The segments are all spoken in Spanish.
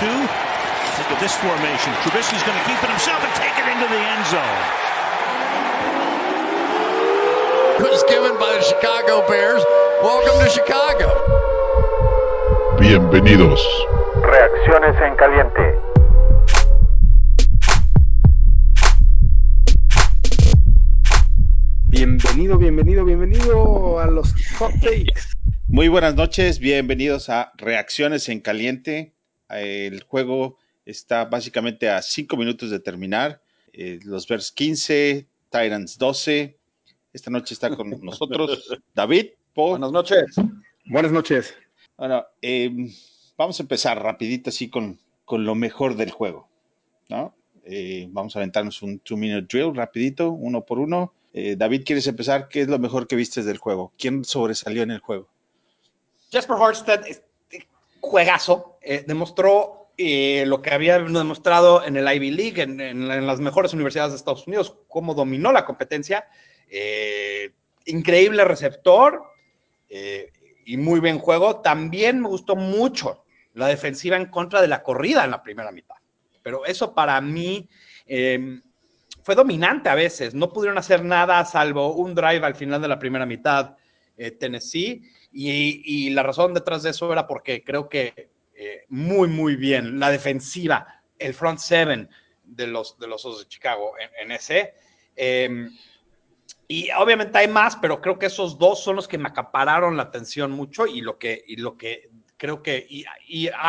two. Look at this formation. Trubisky's going to keep it himself and take it into the end zone. was given by the Chicago Bears. Welcome to Chicago. Bienvenidos. Reacciones en caliente. Bienvenido, bienvenido, bienvenido a los hot takes. Muy buenas noches, bienvenidos a Reacciones en Caliente. El juego está básicamente a 5 minutos de terminar. Eh, los Bears 15, Titans 12. Esta noche está con nosotros David. Buenas noches. Buenas noches. Bueno, eh, vamos a empezar rapidito así con, con lo mejor del juego. ¿no? Eh, vamos a aventarnos un two-minute drill rapidito, uno por uno. Eh, David, ¿quieres empezar? ¿Qué es lo mejor que viste del juego? ¿Quién sobresalió en el juego? Jasper Horsted, juegazo, eh, demostró eh, lo que había demostrado en el Ivy League, en, en, las mejores universidades de Estados Unidos, cómo dominó la competencia. increíble receptor y muy buen juego. También me gustó mucho la defensiva en contra de la corrida en la primera mitad. Pero eso para mí fue dominante a veces. No pudieron hacer nada salvo un drive al final de la primera mitad Tennessee y, la razón detrás de eso era porque creo que eh, muy, muy bien la defensiva, el front seven de los, de los de Chicago en, ese. Em, y obviamente hay más, pero creo que esos dos son los que me acapararon la atención mucho y lo que, y lo que creo que, y,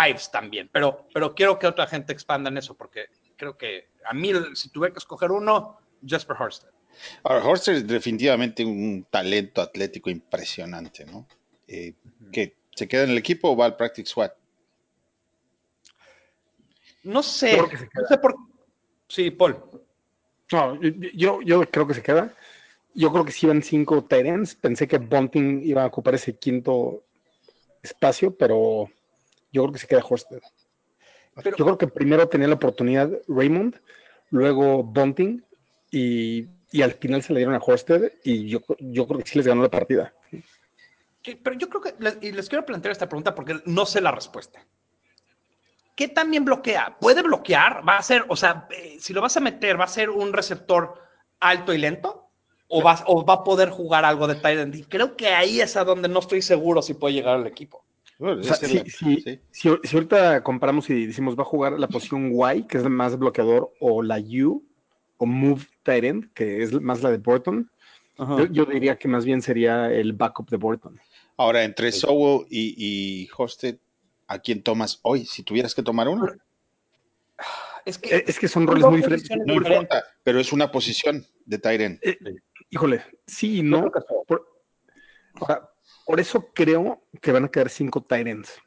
Ives también, pero, pero quiero que otra gente expanda en eso porque creo que a mí, si tuve que escoger uno, Jasper Horsted. Ahora, Horsted es definitivamente un talento atlético impresionante, ¿no? eh, que se queda en el equipo o va al practice squad? No sé, no sé por Sí, Paul. No, yo, yo creo que se queda. Yo creo que si iban cinco Tyrants. Pensé que Bunting iba a ocupar ese quinto espacio, pero yo creo que se queda Horsted. Pero, yo creo que primero tenía la oportunidad Raymond, luego Bunting, y, y, al final se le dieron a Horsted, y yo, yo creo que sí les ganó la partida pero yo creo que, y les quiero plantear esta pregunta porque no sé la respuesta. ¿Qué también bloquea? ¿Puede bloquear? ¿Va a ser, o sea, eh, si lo vas a meter, ¿va a ser un receptor alto y lento? ¿O va, o va a poder jugar algo de tight end? Y creo que ahí es a donde no estoy seguro si puede llegar al equipo. si, ahorita comparamos y decimos va a jugar la posición Y, que es más bloqueador, o la U, o Move Tight End, que es más la de Burton, yo, yo, diría que más bien sería el backup de Burton. Ahora, entre Sowell y, y Hosted, ¿a quién tomas hoy? Si tuvieras que tomar uno. Es que, es que son roles muy diferentes. No importa, pero es una posición de Tyren. Eh, híjole, sí y no. Por, por, eso creo que van a quedar cinco Tyrants.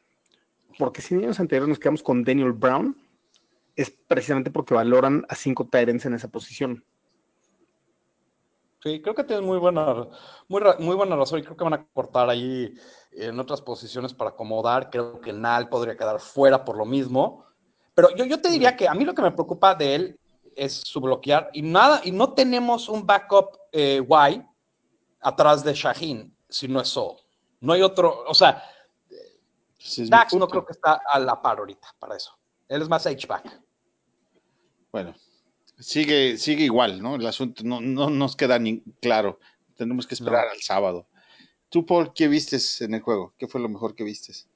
Porque si en años anteriores nos quedamos con Daniel Brown, es precisamente porque valoran a cinco Tyrants en esa posición. Sí, creo que tienes muy buena, muy, muy buena razón y creo que van a cortar ahí en otras posiciones para acomodar. Creo que Nal podría quedar fuera por lo mismo. Pero yo, yo te diría que a mí lo que me preocupa de él es su bloquear y nada, y no tenemos un backup eh, Y atrás de Shaheen, si no es Sol. No hay otro, o sea, Dax no creo que está a la par ahorita para eso. Él es más H-back. Bueno, sigue, sigue igual, ¿no? El asunto no, no nos queda ni claro. Tenemos que esperar al sábado. ¿Tú, Paul, qué vistes en el juego? ¿Qué fue lo mejor que vistes?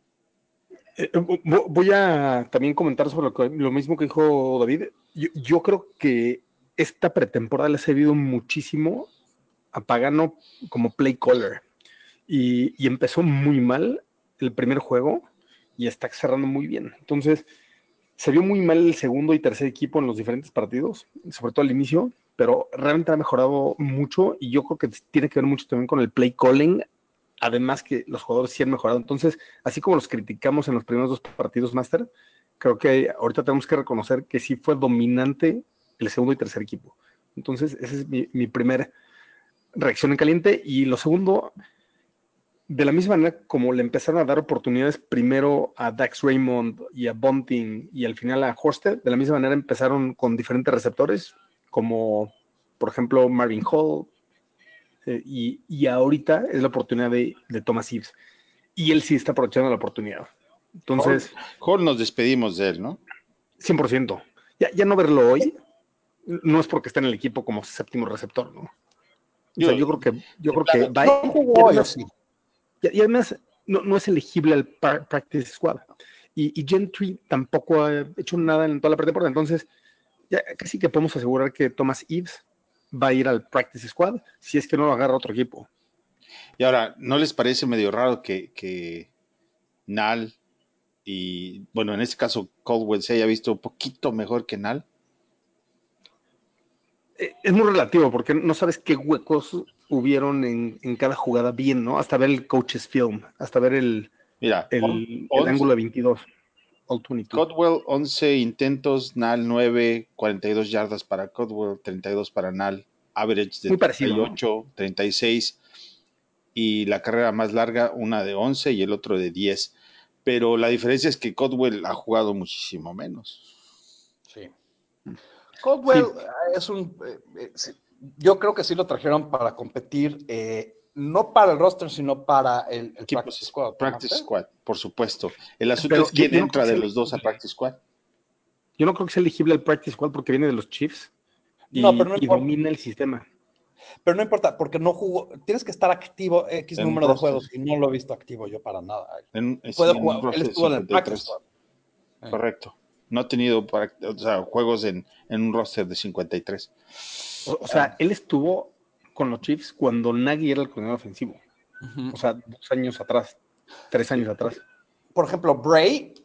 Eh, voy a también comentar sobre lo, mismo que dijo David. Yo, creo que esta pretemporada le ha servido muchísimo a Pagano como play caller. Y, y empezó muy mal el primer juego y está cerrando muy bien. Entonces, se vio muy mal el segundo y tercer equipo en los diferentes partidos, sobre todo al inicio, pero realmente ha mejorado mucho y yo creo que tiene que ver mucho también con el play calling, además que los jugadores sí han mejorado. Entonces, así como los criticamos en los primeros dos partidos Master, creo que ahorita tenemos que reconocer que sí fue dominante el segundo y tercer equipo. Entonces, esa es mi, mi primera reacción en caliente. Y lo segundo, de la misma manera como le empezaron a dar oportunidades primero a Dax Raymond y a Bunting y al final a Horsted, de la misma manera empezaron con diferentes receptores, como por ejemplo Marvin Hall, eh, y, ahorita es la oportunidad de, Thomas Ives. Y él sí está aprovechando la oportunidad. Entonces, Hall nos despedimos de él, ¿no? 100%. Ya, ya no verlo hoy no es porque está en el equipo como séptimo receptor, ¿no? O sea, Yo- creo que, yo creo que va no jugó y hoy, además- sí. Y, y además no, no es elegible al pra- practice squad. Y, y Gentry tampoco ha hecho nada en toda la pretemporada. Entonces, ya casi que podemos asegurar que Thomas Eves va a ir al practice squad si es que no lo agarra otro equipo. Y ahora, ¿no les parece medio raro que, que Nal y, bueno, en este caso Caldwell se haya visto un poquito mejor que Nal? Eh, Es muy relativo porque no sabes qué huecos hubieron en, en cada jugada bien, ¿no? Hasta ver el coach's film, hasta ver el, Mira, el, on- el once- ángulo de 22. All 22. Codwell 11 intentos, Nal 9, 42 yardas para Codwell, 32 para Nal, average de Muy parecido, 38, 36 y la carrera más larga, una de 11 y el otro de 10. Pero la diferencia es que Codwell ha jugado muchísimo menos. Sí. Caldwell eh, es un. eh, eh, sí, yo creo que sí lo trajeron para competir, eh, no para el roster, sino para el, practice squad. Practice ¿no? Squad, por supuesto. El asunto Pero es quién entra de los dos a Practice Squad. Yo no creo que sea elegible al practice squad porque viene de los Chiefs y, No, pero no y importa. domina el sistema. Pero no importa, porque no jugó. Tienes que estar activo X En número de juegos y no lo he visto activo yo para nada. En- es- Puede en jugar, él estuvo en el 53. practice squad. Correcto. No ha tenido para- o sea, juegos en, en un roster de 53. O, o sea, él estuvo con los Chiefs cuando Nagy era el coordinador ofensivo. O sea, dos años atrás, tres años atrás. Por ejemplo, Bray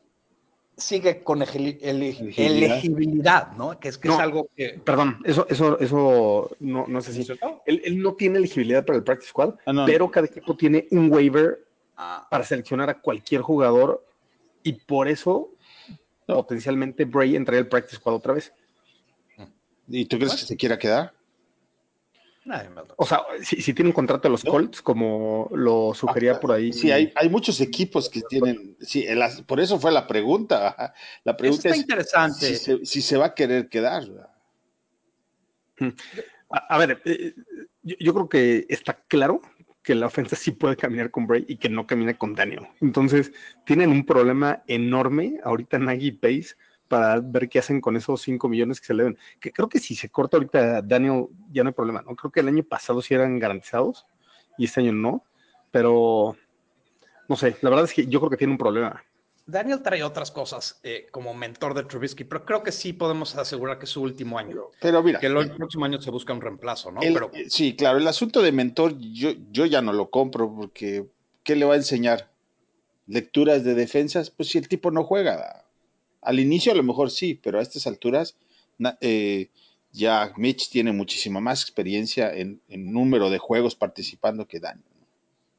sigue con egili- ele- Elegibilidad. elegibilidad, ¿no? Que es que es algo que. Perdón, eso, eso, eso no, no es así. Él, él no tiene elegibilidad para el practice squad, Ah, no, pero cada equipo tiene un waiver Ah, para seleccionar a cualquier jugador y por eso No. potencialmente Bray entraría al practice squad otra vez. ¿Y tú crees que se quiera quedar? nadie O sea, si, si tiene un contrato de los No. Colts, como lo sugería por ahí. Sí, hay, hay muchos equipos que tienen. Sí, por eso fue la pregunta. La pregunta está es interesante. si se, si se va a querer quedar. A, a ver, eh, yo, yo creo que está claro que la ofensa sí puede caminar con Bray y que no camina con Daniel. Entonces, tienen un problema enorme ahorita Nagy y Pace para ver qué hacen con esos 5 millones que se le deben. Que creo que si se corta ahorita Daniel, ya no hay problema, ¿no? Creo que el año pasado sí eran garantizados y este año no, pero no sé, la verdad es que yo creo que tiene un problema. Daniel trae otras cosas eh, como mentor de Trubisky, pero creo que sí podemos asegurar que es su último año. Pero mira, Que el, el próximo año se busca un reemplazo, ¿no? el- pero sí, claro, el asunto de mentor, yo, yo ya no lo compro porque ¿qué le va a enseñar? ¿Lecturas de defensas? Pues si el tipo no juega. Al inicio a lo mejor sí, pero a estas alturas na- eh, ya Mitch tiene muchísima más experiencia en, en número de juegos participando que Daniel.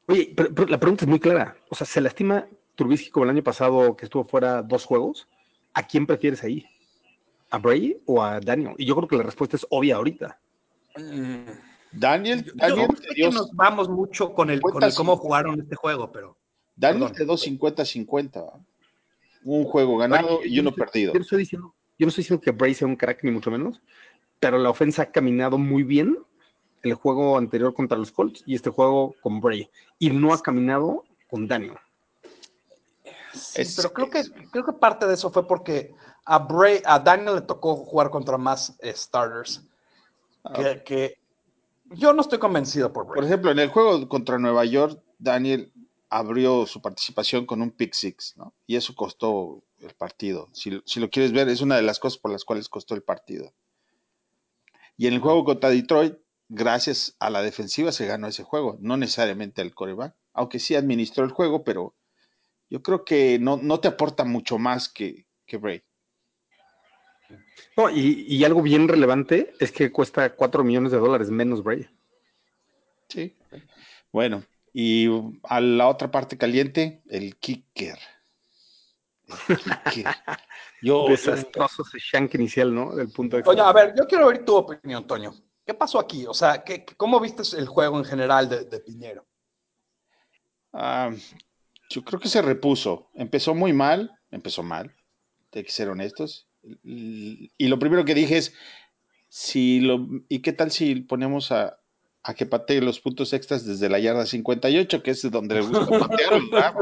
Oye, pero, pero la pregunta es muy clara. O sea, ¿se lastima Trubisky como el año pasado que estuvo fuera dos juegos? ¿A quién prefieres ahí? ¿A Bray o a Daniel? Y yo creo que la respuesta es obvia ahorita. mm, Daniel, yo Daniel sé te que nos vamos mucho con el, con el 50, cómo 50. jugaron este juego, pero Daniel perdón. te dio 50-50. ¿va? Un juego ganado y yo uno perdido. Yo no, estoy diciendo, yo no estoy diciendo que Bray sea un crack, ni mucho menos, pero la ofensa ha caminado muy bien el juego anterior contra los Colts y este juego con Bray. Y no ha caminado con Daniel. Sí, Es- pero creo que, creo que parte de eso fue porque a, Bray, a Daniel le tocó jugar contra más eh, starters. Que, que yo no estoy convencido por Por Bray. ejemplo, en el juego contra Nueva York, Daniel abrió su participación con un pick six, ¿no? Y eso costó el partido. Si, si lo quieres ver, es una de las cosas por las cuales costó el partido. Y en el juego contra Detroit, gracias a la defensiva se ganó ese juego, no necesariamente al coreback, aunque sí administró el juego, pero yo creo que no, no te aporta mucho más que, que Bray. No, y, y algo bien relevante es que cuesta 4 millones de dólares menos Bray. Sí. Bueno, y a la otra parte caliente, el kicker. El kicker. Yo, Desastroso ese shank inicial, ¿no? Del punto de Toño, a ver, yo quiero oír tu opinión, Toño. ¿Qué pasó aquí? O sea, ¿qué, qué- ¿cómo viste el juego en general de, de Piñero? ah, yo creo que se repuso. Empezó muy mal, empezó mal, hay que ser honestos. Y lo primero que dije es, si lo, ¿y qué tal si ponemos a, a que patee los puntos extras desde la yarda 58, que es donde le gusta patear,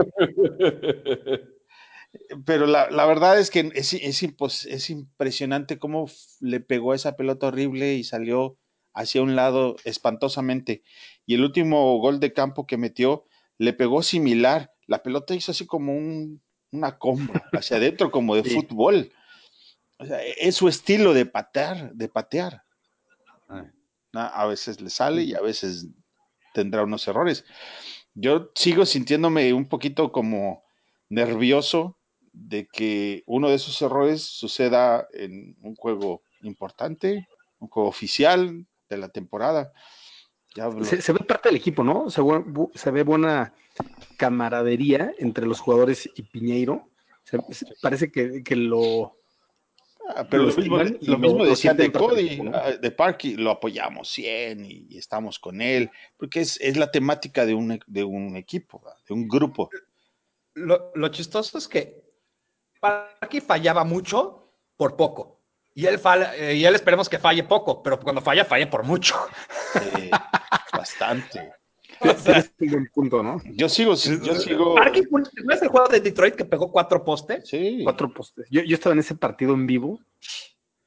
Pero la, la verdad es que es, es, impresionante cómo le pegó esa pelota horrible y salió hacia un lado espantosamente. Y el último gol de campo que metió le pegó similar. La pelota hizo así como un, una combo hacia adentro, como de Sí. fútbol. O sea, e- es su estilo de patear, de patear. A a veces le sale y a veces tendrá unos errores. Yo sigo sintiéndome un poquito como nervioso de que uno de esos errores suceda en un juego importante, un juego oficial de la temporada. Se, se ve parte del equipo, ¿no? Se, bu- bu- se ve buena camaradería entre los jugadores y Piñeiro. Se- se- parece que, que lo. Ah, pero lo lo mismo, lo mismo lo decían de Cody, equipo, ¿no? ah, de Parky, lo apoyamos 100 y, y estamos con él, porque es, es la temática de un, de un equipo, de un grupo. Lo, lo chistoso es que Parky fallaba mucho por poco. Y él, falla- eh, y él esperemos que falle poco, pero cuando falla, falla por mucho. Eh, bastante. O sea, Es un buen punto, ¿no? Yo sigo, yo sigo. ¿no es el juego de Detroit que pegó cuatro postes? Sí. Cuatro postes. Yo, yo estaba en ese partido en vivo.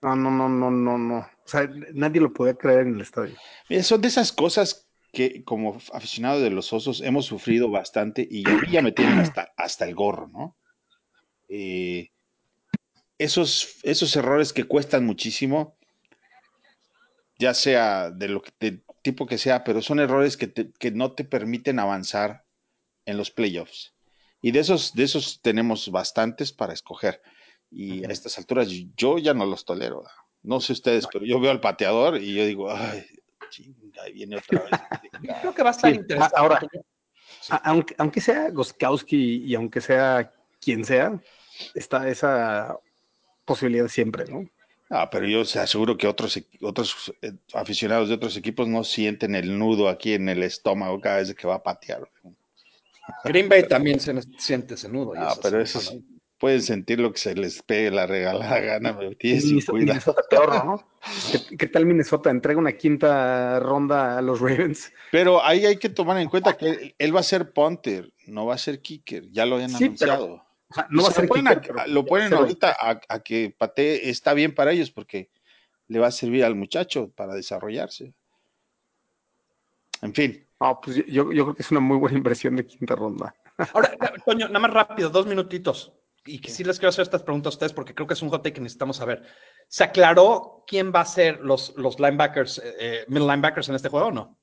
No, no, no, no, no, no. O sea, nadie lo podía creer en el estadio. Mira, son de esas cosas que como aficionado de los osos hemos sufrido bastante y a mí ya me tienen hasta, hasta el gorro, ¿no? Eh, esos, esos errores que cuestan muchísimo, ya sea de lo que de tipo que sea, pero son errores que, te- que no te permiten avanzar en los playoffs. Y de esos, de esos tenemos bastantes para escoger. Y a estas alturas yo ya no los tolero. No sé ustedes, pero yo veo al pateador y yo digo, ay, chinga, ahí viene otra vez. Yo creo que va a estar Sí, interesante. ahora, aunque, aunque sea Goskowski y aunque sea quien sea, está esa posibilidad siempre, ¿no? Ah, pero yo se aseguro que otros, otros eh, aficionados de otros equipos no sienten el nudo aquí en el estómago cada vez que va a patear. Green Bay también se siente ese nudo. Ah, pero eso sí. Pueden sentir lo que se les pegue la regalada gana, Minnesota, cuidado. Minnesota peor, ¿no? ¿Qué, qué tal Minnesota? Entrega una quinta ronda a los Ravens. Pero ahí hay que tomar en cuenta que él, él va a ser punter, no va a ser kicker, ya lo habían Sí, pero anunciado. O sea, no va a Se ser lo ponen, a- lo ahorita a, a que patee, está bien para ellos porque le va a servir al muchacho para desarrollarse. En fin, No, pues yo, yo creo que es una muy buena inversión de quinta ronda. Ahora, Toño, nada más rápido, dos minutitos. Y que sí les quiero hacer estas preguntas a ustedes porque creo que es un hot take que necesitamos saber. ¿Se aclaró quién va a ser los, los linebackers, eh, eh, middle linebackers en este juego o no?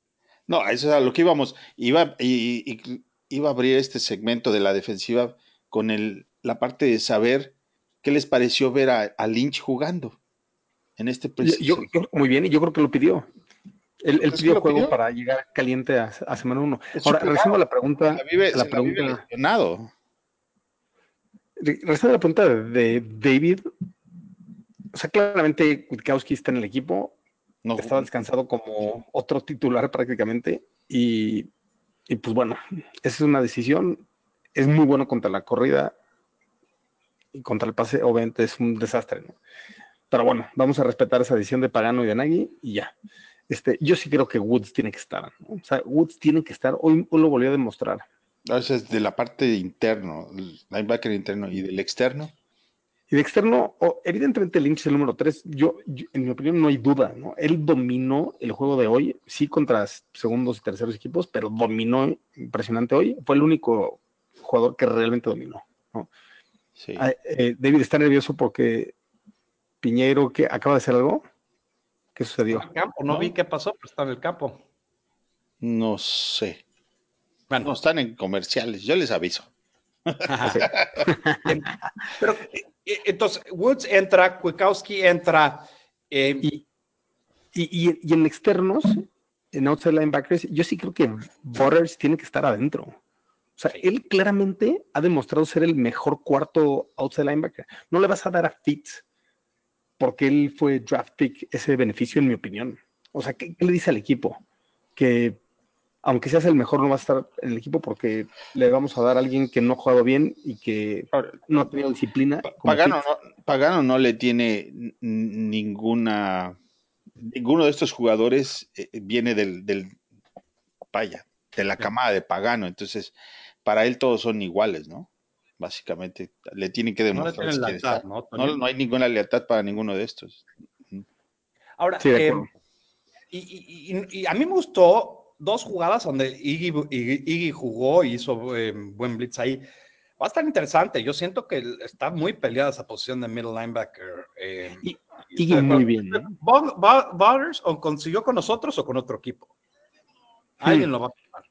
no, eso es a lo que íbamos. Iba, y, y- iba a abrir este segmento de la defensiva con el, la parte de saber qué les pareció ver a, a Lynch jugando en este Yo, preciso. yo- yo creo que muy bien y yo creo que lo pidió. Él, él ¿Crees que pidió juego pidió? para llegar caliente a, a semana uno. Es su Ahora, cuidado. regresando a la pregunta, la vive, a la pregunta, regresando a la pregunta de, de David, o sea, claramente Witkowski está en el equipo, No, estaba descansado como otro titular prácticamente y, y pues bueno, esa es una decisión, es muy bueno contra la corrida y contra el pase, obviamente es un desastre, ¿no? Pero bueno, vamos a respetar esa decisión de Pagano y de Nagy y ya. Este, yo sí creo que Woods tiene que estar, ¿no? O sea, Woods tiene que estar, hoy, hoy lo volvió a demostrar. Veces de la parte interno, el linebacker interno y del externo. Y de externo, o- evidentemente Lynch es el número 3. Yo, yo- en mi opinión, no hay duda, ¿no? Él dominó el juego de hoy, sí contra segundos y terceros equipos, pero dominó impresionante hoy. Fue el único jugador que realmente dominó. Sí. Ah, eh, David está nervioso porque Piñeiro, que acaba de hacer algo. ¿Qué sucedió? En el campo, no, ¿No? vi qué pasó, pero está en el campo. No sé. Bueno, No están en comerciales, yo les aviso. pero eh, entonces Woods entra, Kwiatkowski entra. eh, Y, y, y- y en externos, en outside linebackers, yo sí creo que Borders tiene que estar adentro. O sea, él claramente ha demostrado ser el mejor cuarto outside linebacker. No le vas a dar a Fitz porque él fue draft pick ese beneficio, en mi opinión. O sea, ¿qué, qué le dice al equipo? Que aunque seas el mejor, no va a estar en el equipo porque le vamos a dar a alguien que no ha jugado bien y que no ha tenido disciplina. Pagano no, Pagano no le tiene ninguna. Ninguno de estos jugadores eh, viene del, del. Vaya, de la camada de Pagano. Entonces, para él todos son iguales, ¿no? básicamente. Le tienen que No le demostrar tienen si quiere lealtad, estar. ¿no? No, no hay ninguna lealtad para ninguno de estos. Ahora, Sí, de eh, acuerdo. y, y- y- y a mí me gustó dos jugadas donde Iggy, Iggy- Iggy jugó y hizo eh, buen blitz ahí. Va a estar interesante. Yo siento que está muy peleada esa posición de middle linebacker. eh, Y- y Iggy muy bien, ¿no? O consiguió con nosotros o con otro equipo. Alguien Hmm. lo va a firmar.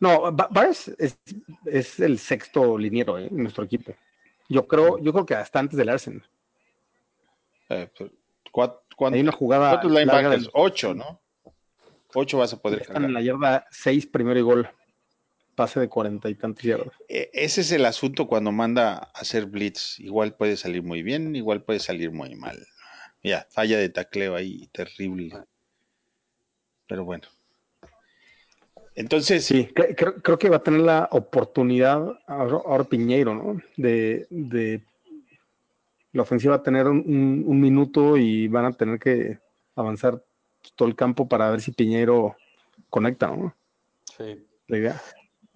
No, Ba- Barnes es, es el sexto liniero ¿eh? en nuestro equipo. Yo creo, yo creo que hasta antes del Arsenal. Eh, pero, ¿cuá- cuán- Hay una jugada ¿Cuántos linebackers? del- Ocho, ¿no? Ocho vas a poder Están en la yarda 6, primero y gol. Pase de cuarenta y tantos yardas. E- Ese es el asunto cuando manda a hacer blitz. Igual puede salir muy bien, igual puede salir muy mal. Ya, falla de tacleo ahí, terrible. Pero bueno. Entonces, Sí, cre- creo, creo que va a tener la oportunidad ahora, ahora Piñeiro, ¿no? De, de la ofensiva va a tener un, un- un minuto y van a tener que avanzar todo el campo para ver si Piñeiro conecta, ¿no? Sí. La idea.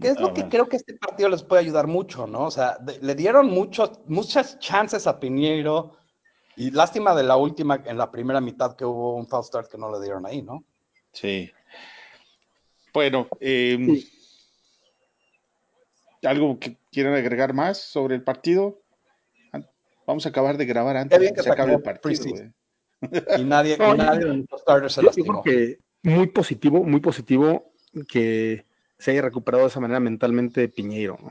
¿Qué es Ah, lo que bueno. creo que este partido les puede ayudar mucho, ¿no? O sea, de- le dieron muchos, muchas chances a Piñeiro y lástima de la última, en la primera mitad que hubo un false start que no le dieron ahí, ¿no? sí. Bueno, eh, Sí. ¿algo que quieran agregar más sobre el partido? Vamos a acabar de grabar antes de que se acabe el partido. güey. Y nadie, No, y yo- nadie de nuestros starters se Yo, yo lastimó. creo que muy positivo, muy positivo que se haya recuperado de esa manera mentalmente Piñeiro. ¿no?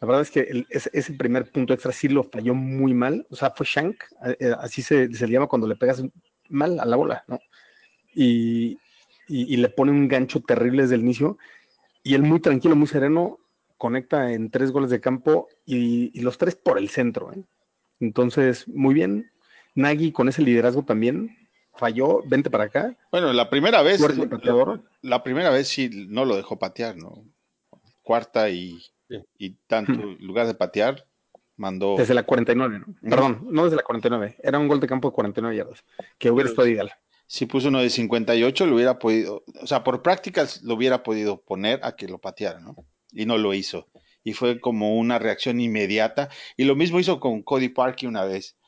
La verdad es que el- ese, ese primer punto extra sí lo falló muy mal. O sea, fue Shank, eh, eh, así se, se le llama cuando le pegas mal a la bola, ¿no? Y, y- y le pone un gancho terrible desde el inicio. Y él muy tranquilo, muy sereno, conecta en tres goles de campo y, y los tres por el centro. ¿eh? Entonces, muy bien. Nagy con ese liderazgo también falló, vente para acá. Bueno, la primera vez, la primera vez sí no lo dejó patear, ¿no? Cuarta y, Sí. y tanto, en lugar de patear, mandó. Desde la 49, ¿no? Perdón, no desde la 49. Era un gol de campo de 49 yardas, que hubiera Pero- estado ideal. Si puso uno de 58, lo hubiera podido, o sea, por prácticas lo hubiera podido poner a que lo pateara, ¿no? Y no lo hizo. Y fue como una reacción inmediata. Y lo mismo hizo con Cody Parkey una vez.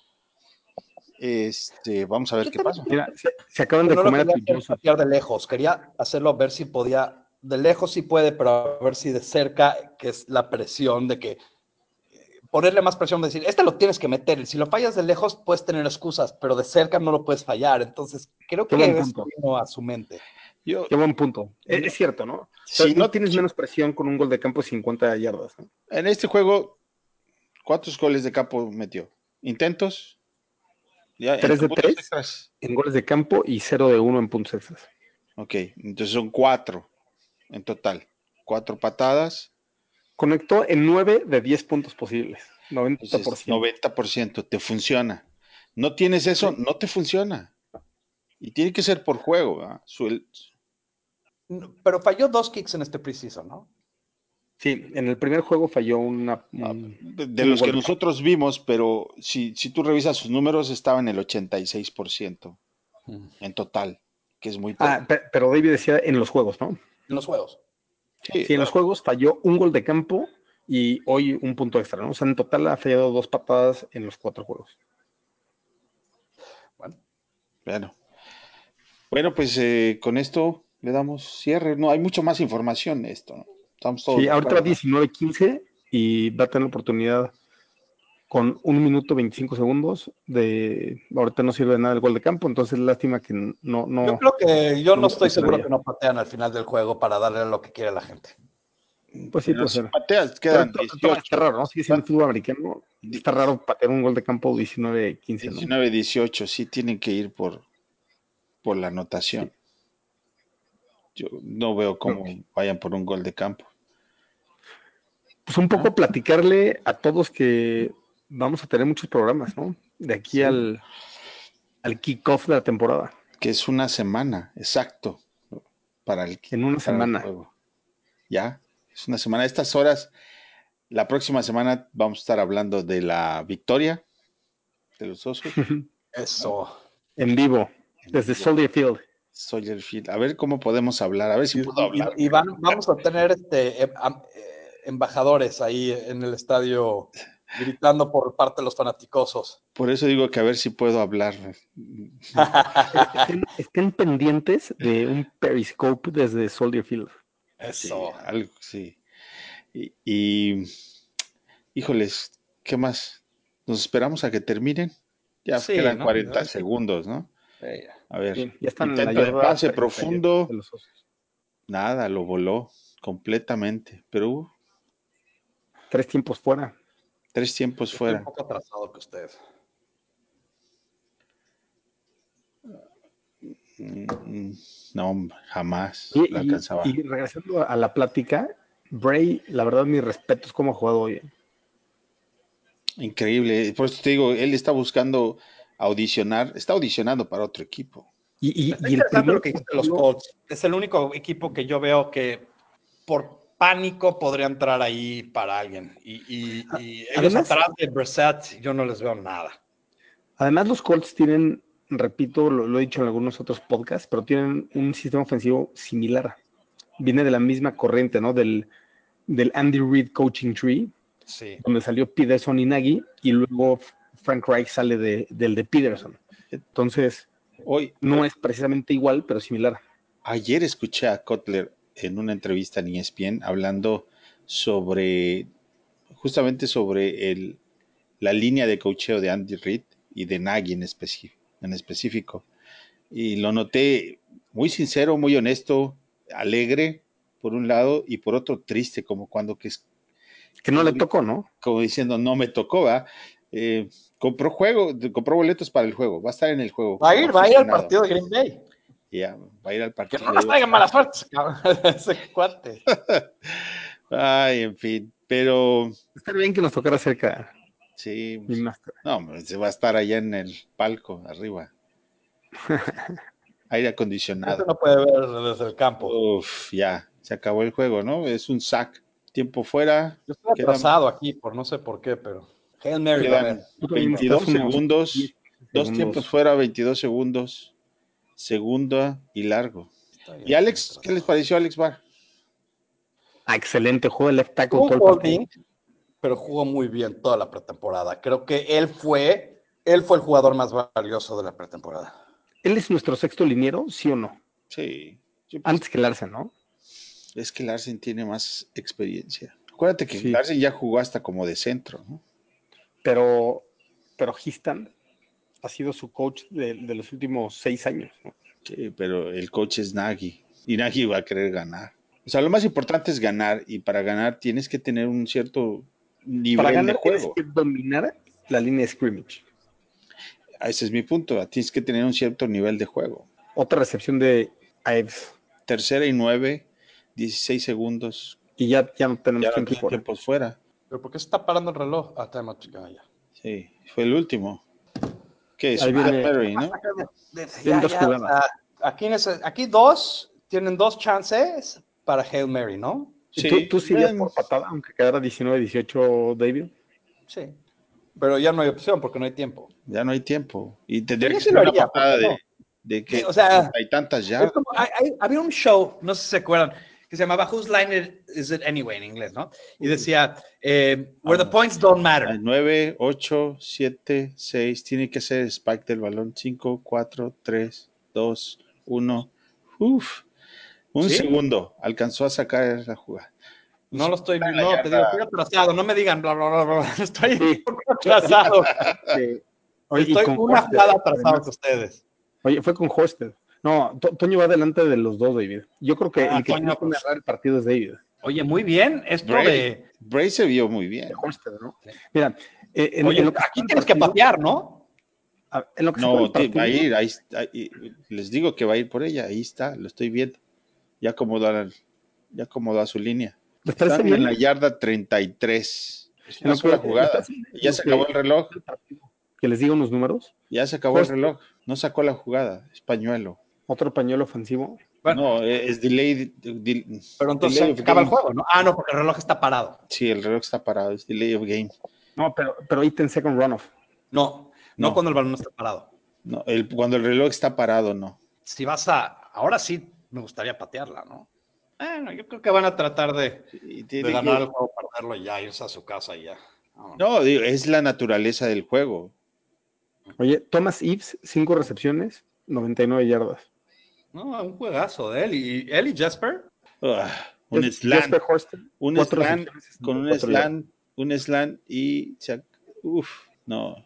Este, vamos a ver Yo qué pasa. Mira, se, se acaban de no lo comer a quería tu de lejos, quería hacerlo a ver si podía, de lejos sí puede, pero a ver si de cerca, que es la presión de que ponerle más presión, decir, este lo tienes que meter, si lo fallas de lejos puedes tener excusas, pero de cerca no lo puedes fallar, entonces creo que punto. vino a su mente. Yo, Qué buen punto. Es, es cierto, ¿no? O sea, si no no tienes menos presión con un gol de campo de 50 yardas. ¿no? en este juego, ¿cuántos goles de campo metió? ¿Intentos? Ya, en Tres de puntos tres. extras. En goles de campo y 0 de 1 en puntos extras. Ok, entonces son cuatro en total. Cuatro patadas. Conectó en 9 de 10 puntos posibles. 90%. Entonces, 90% te funciona. No tienes eso, no te funciona. Y tiene que ser por juego. ¿verdad? Suel- No, Pero falló dos kicks en este preseason, ¿no? Sí, en el primer juego falló una. Ah, un- de de un los que nosotros vimos, pero si, si tú revisas sus números, estaba en el 86% en total, que es muy poco. Ah, pe- pero David decía en los juegos, ¿no? En los juegos. Sí, Sí, en los juegos falló un gol de campo y hoy un punto extra, ¿no? O sea, en total ha fallado dos patadas en los cuatro juegos. Bueno, Bueno, bueno pues eh, con esto le damos cierre. No, hay mucho más información de esto. ¿no? Estamos todos Sí, ahorita va acuerdo. 19-15 y va a tener la oportunidad con un minuto 25 segundos de... Ahorita no sirve de nada el gol de campo, entonces lástima que no... yo no creo que yo no, no estoy seguro que no patean al final del juego para darle lo que quiere la gente. pues sí, Pero puede si pateas, quedan Pero to- to- 18. Está raro, ¿no? Sigue siendo fútbol americano. Está raro patear un gol de campo 19-15, ¿no? 19, 18, sí tienen que ir por, por la anotación. Yo no veo cómo vayan por un gol de campo. Pues un poco platicarle a todos que vamos a tener muchos programas, ¿no? De aquí al, al kickoff de la temporada. Que es una semana, exacto, para el, En una para el semana. juego. Ya, es una semana. A estas horas, la próxima semana vamos a estar hablando de la victoria de los osos. Eso. En vivo, desde Soldier Field. Soldier Field. A ver cómo podemos hablar, a ver si Y, puedo hablar. y- y van- vamos a tener este, eh, am- eh, embajadores ahí en el estadio gritando por parte de los fanaticosos. Por eso digo que a ver si puedo hablar. Estén, estén pendientes de un periscope desde Soldier Field. Sí, Eso. algo, sí. Y, y, híjoles, ¿qué más? ¿Nos esperamos a que terminen? Ya Sí, quedan ¿no? 40 Ya, sí. segundos, ¿no? Sí. A ver, ya están en la intento de yarda pase 30 profundo, de los Osos. nada, lo voló completamente, pero uh, Tres tiempos fuera. Tres tiempos Estoy fuera. un poco atrasado que usted. Mm, mm, No, jamás Y, alcanzaba. y regresando a la plática, Bray, la verdad, mis respetos cómo ha jugado hoy. Increíble. Por eso te digo, él está buscando audicionar, está audicionando para otro equipo. Y, y- el interesante primer lo que los Colts. Es el único equipo que yo veo que por pánico podría entrar ahí para alguien. Y, y- y ellos Además- atrás de Brissett, yo no les veo nada. Además, los Colts tienen, repito, lo, lo he dicho en algunos otros podcasts, pero tienen un sistema ofensivo similar. Viene de la misma corriente, ¿no? Del, del Andy Reid Coaching Tree, Sí. donde salió Peterson y Nagy, y luego Frank Reich sale de- del de Peterson. Entonces, Hoy, no es precisamente igual, pero similar. ayer escuché a Kotler en una entrevista en ESPN hablando sobre, justamente sobre el, la línea de cocheo de Andy Reid y de Nagy en, en específico. Y lo noté muy sincero, muy honesto, alegre por un lado y por otro triste, como cuando que es Que no le tocó, ¿no? como diciendo no me tocó, ¿va? Eh, compró juego, compró boletos para el juego, va a estar en el juego. Va a ir, va a ir al partido de Green Bay. Ya, va a ir al Que partido. no nos traigan mala suerte, cabrón, ese cuate. Ay, en fin, pero Estaría bien que nos tocara cerca, sí, máster. no, se va a estar allá en el palco, arriba. Aire Eso acondicionado. no puede ver desde el campo. Uf, ya, se acabó el juego, ¿no? Es un sack. Tiempo fuera, Yo estoy quedan- atrasado aquí por no sé por qué, pero. Hail Mary, quedan ver. Tú también 22 estás unos segundos, 10 dos segundos. tiempos fuera, 22 segundos, segunda y largo. Bien, ¿Y Alex? ¿Qué les pareció Alex Barr? Ah, excelente, juego de left tackle todo el pero jugó muy bien toda la pretemporada. Creo que él fue, él fue el jugador más valioso de la pretemporada. ¿Él es nuestro sexto liniero, sí o no? Sí. Antes que Larsen, ¿no? Es que Larsen tiene más experiencia. Acuérdate que Sí. Larsen ya jugó hasta como de centro, ¿no? Pero, pero Histan ha sido su coach de, de los últimos seis años. ¿no? Sí, pero el coach es Nagy y Nagy va a querer ganar. O sea, lo más importante es ganar y para ganar tienes que tener un cierto nivel Para de ganar tienes juego. que dominar la línea de scrimmage. Ese es mi punto. Tienes que tener un cierto nivel de juego. Otra recepción de Ives. Tercera y nueve, 16 segundos. Y ya, ya no tenemos Ya tiempo fuera. tiempos fuera. ¿Pero por qué se está parando el reloj? Ah, out, chica, ya. Sí, fue el último. ¿Qué es? Ahí viene- Mary, ¿no? Tienen dos sea, aquí, aquí dos tienen dos chances para Hail Mary, ¿no? ¿Y ¿Tú, tú sí irías ven. por patada, aunque quedara 19-18, David? Sí. Pero ya no hay opción porque no hay tiempo. Ya no hay tiempo. Y tendría que sí ser una patada ¿por qué de, no? de que Sí, o sea, hay tantas ya. Es como- hay- hay- había un show, no sé si se acuerdan, que se llamaba Whose Line Is It Anyway en inglés, ¿no? Y decía, eh, Where the points don't matter. 9, 8, 7, 6. Tiene que ser spike del balón. 5, 4, 3, 2, 1. Uf. Un ¿Sí? segundo. Alcanzó a sacar la jugada. No lo estoy viendo, no, te digo, estoy atrasado, no me digan bla, bla, bla, bla, estoy poco atrasado. Sí. Oye, estoy con una jugada atrasado que ustedes. Oye, fue con Horsted. No, To- Toño va delante de los dos, David. Yo creo que Ah, el que Toño, tiene que pues. el partido es David. Oye, muy bien, esto Bray, de... Bray se vio muy bien. ¿no? Mira, eh, en, Oye, en lo que aquí tienes que partido- patear, ¿no? En lo que se fue No, ti- va a partido, ir. Ahí, está, ahí- les digo que va a ir por ella. Ahí está. Lo estoy viendo. Ya acomodó, a- ya acomodó a su línea. En la yarda 33. Es una sola jugada. ¿les parece bien Ya se acabó el reloj. Que les diga unos números. Ya se acabó el Pues- reloj. No sacó la jugada. Es pañuelo. Otro pañuelo ofensivo. Bueno. no, es delay. del- Pero entonces delay se acaba el juego, ¿no? Ah, no, porque el reloj está parado. Sí, el reloj está parado. Es delay of game. No, pero, pero ahí ten second runoff. No, no, No. cuando el balón no está parado. No, el, cuando el reloj está parado, no. Si vas a... Ahora sí me gustaría patearla, ¿no? Bueno, yo creo que van a tratar de, de ganar que- el juego, perderlo y ya, irse a su casa y ya. Vámonos. No, digo, es la naturaleza del juego. Oye, Thomas Ives, cinco recepciones, 99 yardas. No, un juegazo de él. Y él y Jasper. Ah, un slam, Jesper un slam con un 64 yardas. slam, un slam y se uf, no,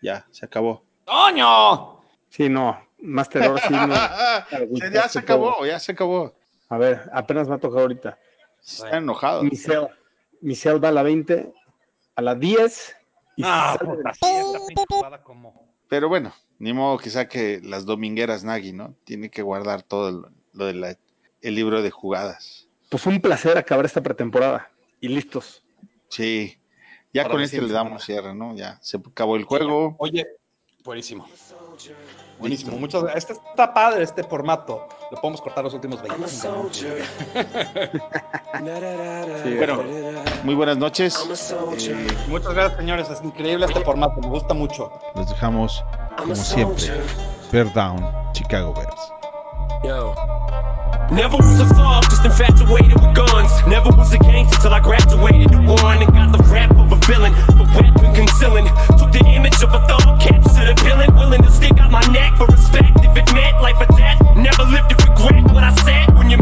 ya, se acabó. ¡Toño! Sí, no, más terror, sí, no. ya se acabó, ya se acabó. A ver, apenas me ha tocado ahorita. Está enojado. Michelle, Michelle va a la 20, a la 10. Y Ah, sale de- puta, como. Pero bueno, ni modo que saque las domingueras Nagy, ¿no? Tiene que guardar todo lo, lo de libro de jugadas. Pues un placer acabar esta pretemporada. Y listos. Sí, ya con este le damos cierre, ¿no? Ya se acabó el juego. Oye, buenísimo. Buenísimo. Muchas gracias. Este está padre, este formato. Le podemos cortar los últimos 25 minutos. Sí, Bueno, muy buenas noches. Eh, Muchas gracias, señores. Es increíble este formato. Me gusta mucho. Los dejamos, como siempre, Bear Down, Chicago Bears. Yo. Never was a thug, just infatuated with guns. Never was a gangster till I graduated to one and got the rap of a villain, the weapon concealing. Took the image of a thug, captured a villain, willing to stick out my neck for respect. If it meant life or death, never lived to regret what I said. When you're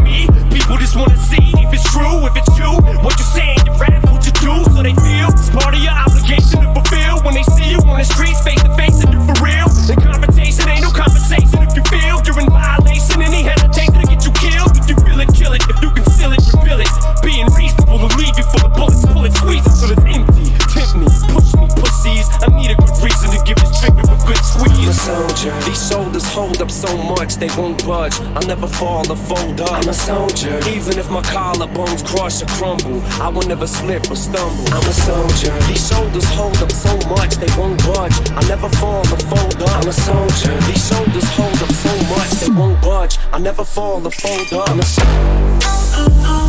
won't. I'll never fall or fold up. I'm a soldier. Even if my collarbones crush or crumble, I will never slip or stumble. I'm a soldier. These shoulders hold up so much they won't budge. I'll never fall or fold up. I'm a soldier. These shoulders hold up so much they won't budge. I'll never fall or fold up. I'm a soldier.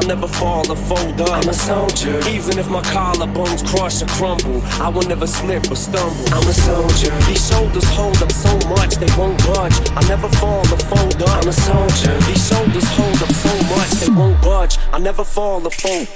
I'll never fall or fold up. I'm a soldier. Even if my collarbones crush or crumble, I will never slip or stumble. I'm a soldier. These shoulders hold up so much they won't budge. I'll never fall or fold up. I'm a soldier. These shoulders hold up so much they won't budge. I'll never fall or fold.